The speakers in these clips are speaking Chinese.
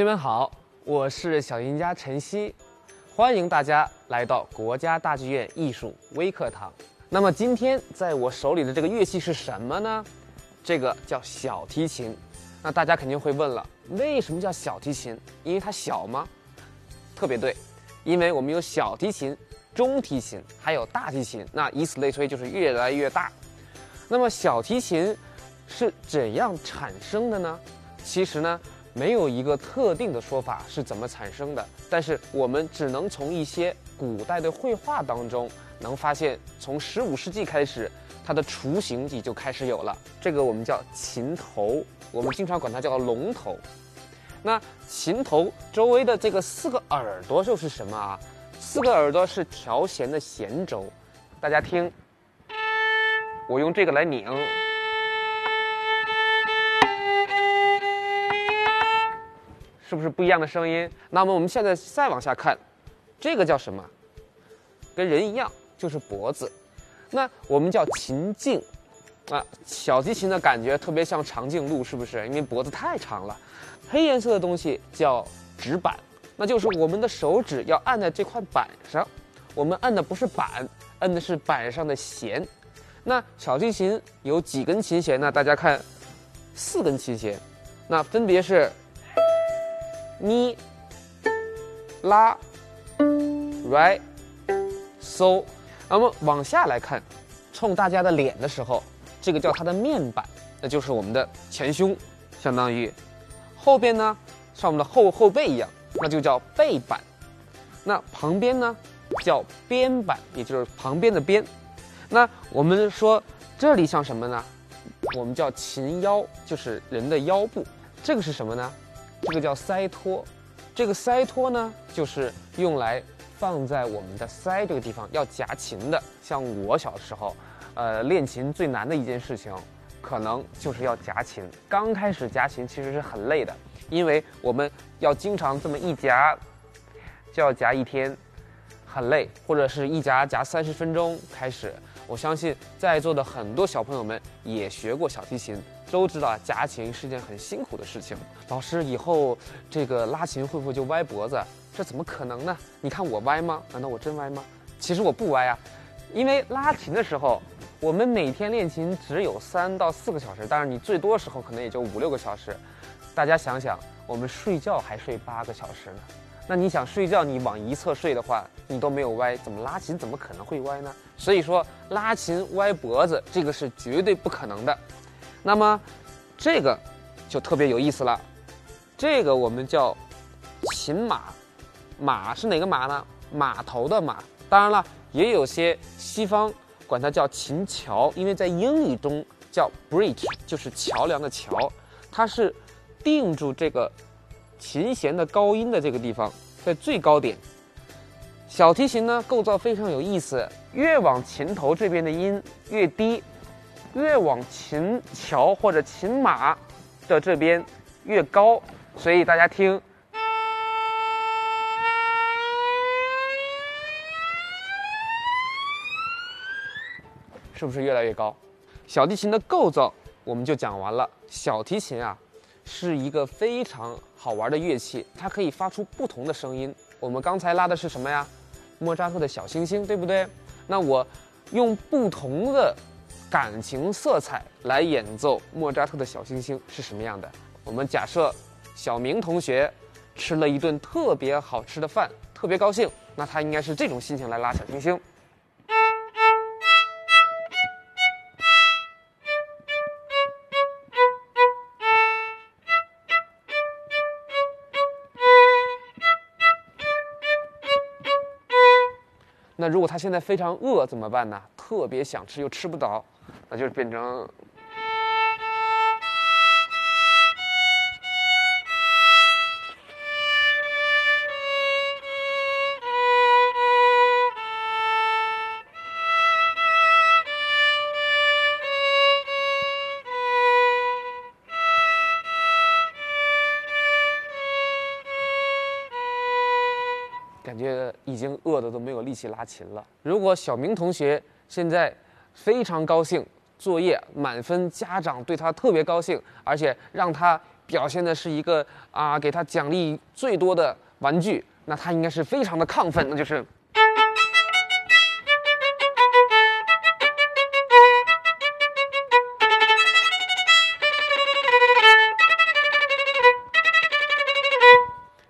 同学们好，我是小音家陈曦，欢迎大家来到国家大剧院艺术微课堂。那么今天在我手里的这个乐器是什么呢？这个叫小提琴。那大家肯定会问了，为什么叫小提琴？因为它小吗？特别对，因为我们有小提琴、中提琴，还有大提琴，那以此类推，就是越来越大。那么小提琴是怎样产生的呢？其实呢，没有一个特定的说法是怎么产生的，但是我们只能从一些古代的绘画当中能发现，从十五世纪开始，它的雏形也就开始有了。这个我们叫琴头，我们经常管它叫龙头。那琴头周围的这个四个耳朵就是什么啊？四个耳朵是调弦的弦轴，大家听，我用这个来拧。是不是不一样的声音？那么我们现在再往下看，这个叫什么？跟人一样，就是脖子。那我们叫琴颈啊。小提琴的感觉特别像长颈鹿，是不是？因为脖子太长了。黑颜色的东西叫指板，那就是我们的手指要按在这块板上。我们按的不是板，按的是板上的弦。那小提琴有几根琴弦呢？大家看，四根琴弦，那分别是。咪、拉、来、嗦，那么往下来看，冲大家的脸的时候，这个叫它的面板，那就是我们的前胸，相当于后边呢，像我们的后后背一样，那就叫背板。那旁边呢，叫边板，也就是旁边的边。那我们说这里像什么呢？我们叫琴腰，就是人的腰部。这个是什么呢？这个叫腮托，这个腮托呢，就是用来放在我们的腮这个地方要夹琴的。像我小时候，呃，练琴最难的一件事情，可能就是要夹琴。刚开始夹琴其实是很累的，因为我们要经常这么一夹，就要夹一天，很累，或者是一夹夹三十分钟。开始，我相信在座的很多小朋友们也学过小提琴。都知道夹琴是件很辛苦的事情。老师，以后这个拉琴会不会就歪脖子？这怎么可能呢？你看我歪吗？难道我真歪吗？其实我不歪啊，因为拉琴的时候，我们每天练琴只有三到四个小时，但是你最多时候可能也就五六个小时。大家想想，我们睡觉还睡八个小时呢。那你想睡觉，你往一侧睡的话，你都没有歪，怎么拉琴怎么可能会歪呢？所以说，拉琴歪脖子这个是绝对不可能的。那么，这个就特别有意思了。这个我们叫琴马，马是哪个马呢？码头的马。当然了，也有些西方管它叫琴桥，因为在英语中叫 bridge，就是桥梁的桥。它是定住这个琴弦的高音的这个地方，在最高点。小提琴呢，构造非常有意思，越往琴头这边的音越低。越往琴桥或者琴马的这边越高，所以大家听，是不是越来越高？小提琴的构造我们就讲完了。小提琴啊，是一个非常好玩的乐器，它可以发出不同的声音。我们刚才拉的是什么呀？莫扎特的小星星，对不对？那我用不同的。感情色彩来演奏莫扎特的小星星是什么样的？我们假设小明同学吃了一顿特别好吃的饭，特别高兴，那他应该是这种心情来拉小星星。那如果他现在非常饿怎么办呢？特别想吃又吃不着。那就变成，感觉已经饿的都没有力气拉琴了。如果小明同学现在非常高兴。作业满分，家长对他特别高兴，而且让他表现的是一个啊，给他奖励最多的玩具，那他应该是非常的亢奋，那就是。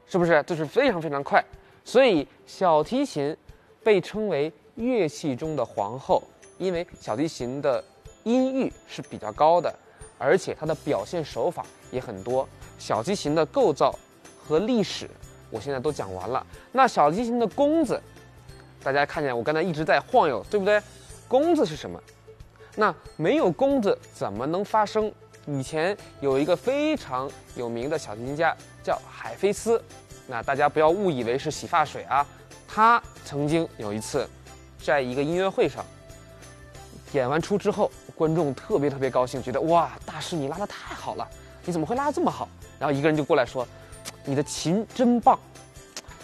是不是？就是非常非常快，所以小提琴被称为乐器中的皇后，因为小提琴的音域是比较高的，而且它的表现手法也很多。小提琴的构造和历史，我现在都讲完了。那小提琴的弓子，大家看见我刚才一直在晃悠，对不对？弓子是什么？那没有弓子怎么能发声？以前有一个非常有名的小提琴家叫海菲斯。那大家不要误以为是洗发水啊！他曾经有一次，在一个音乐会上演完出之后，观众特别特别高兴，觉得哇，大师你拉的太好了，你怎么会拉的这么好？然后一个人就过来说，你的琴真棒。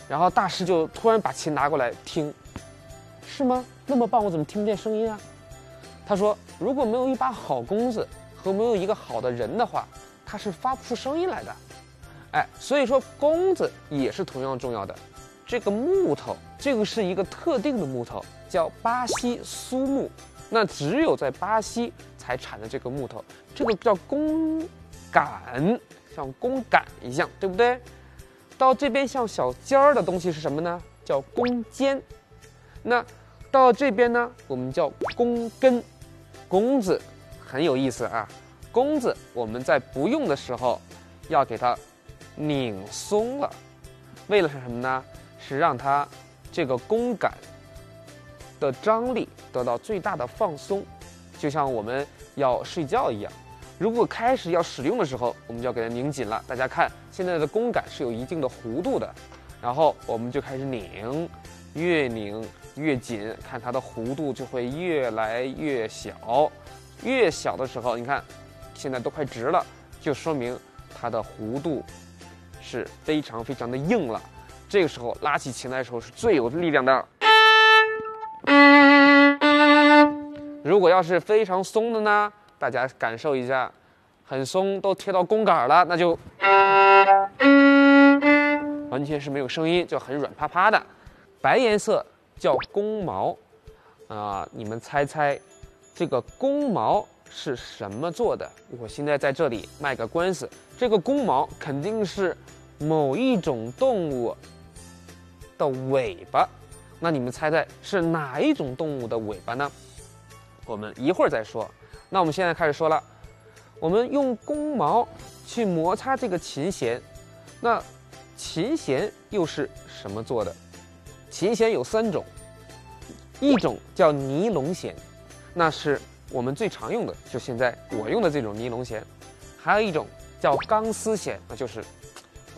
然后大师就突然把琴拿过来听，是吗？那么棒，我怎么听不见声音啊？他说，如果没有一把好弓子和没有一个好的人的话，他是发不出声音来的。哎，所以说弓子也是同样重要的。这个木头，这个是一个特定的木头，叫巴西苏木。那只有在巴西才产的这个木头，这个叫弓杆，像弓杆一样，对不对？到这边像小尖儿的东西是什么呢？叫弓尖。那到这边呢，我们叫弓根。弓子很有意思啊，弓子我们在不用的时候要给它。拧松了，为了是什么呢？是让它这个弓杆的张力得到最大的放松，就像我们要睡觉一样。如果开始要使用的时候，我们就要给它拧紧了。大家看，现在的弓杆是有一定的弧度的，然后我们就开始拧，越拧越紧，看它的弧度就会越来越小。越小的时候，你看现在都快直了，就说明它的弧度。是非常非常的硬了，这个时候拉起琴来的时候是最有力量的。如果要是非常松的呢，大家感受一下，很松都贴到弓杆了，那就完全是没有声音，就很软趴趴的。白颜色叫弓毛，啊，你们猜猜，这个弓毛是什么做的？我现在在这里卖个关子，这个弓毛肯定是。某一种动物的尾巴，那你们猜猜是哪一种动物的尾巴呢？我们一会儿再说。那我们现在开始说了，我们用弓毛去摩擦这个琴弦，那琴弦又是什么做的？琴弦有三种，一种叫尼龙弦，那是我们最常用的，就现在我用的这种尼龙弦；还有一种叫钢丝弦，那就是。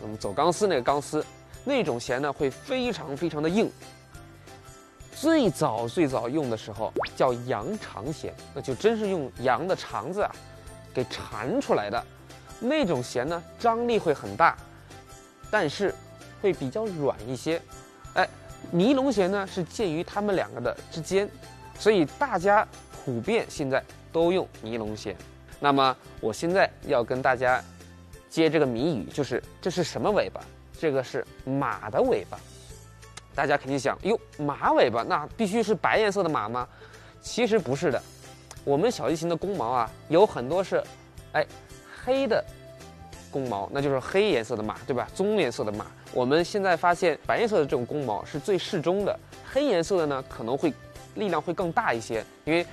我们走钢丝那个钢丝，那种弦呢会非常非常的硬。最早最早用的时候叫羊肠弦，那就真是用羊的肠子啊给缠出来的。那种弦呢张力会很大，但是会比较软一些。哎，尼龙弦呢是介于它们两个的之间，所以大家普遍现在都用尼龙弦。那么我现在要跟大家。接这个谜语，就是这是什么尾巴？这个是马的尾巴。大家肯定想，哟，马尾巴那必须是白颜色的马吗？其实不是的。我们小提琴的弓毛啊，有很多是，哎，黑的弓毛，那就是黑颜色的马，对吧？棕颜色的马。我们现在发现，白颜色的这种弓毛是最适中的，黑颜色的呢可能会力量会更大一些，因为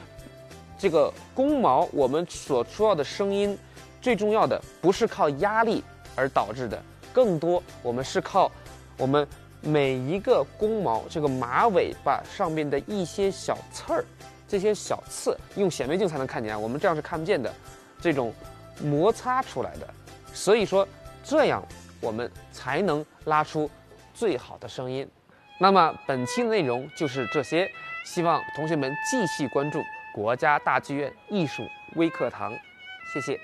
这个弓毛我们所出到的声音。最重要的不是靠压力而导致的，更多我们是靠我们每一个弓毛这个马尾巴上面的一些小刺儿，这些小刺用显微镜才能看见，我们这样是看不见的，这种摩擦出来的，所以说这样我们才能拉出最好的声音。那么本期的内容就是这些，希望同学们继续关注国家大剧院艺术微课堂，谢谢。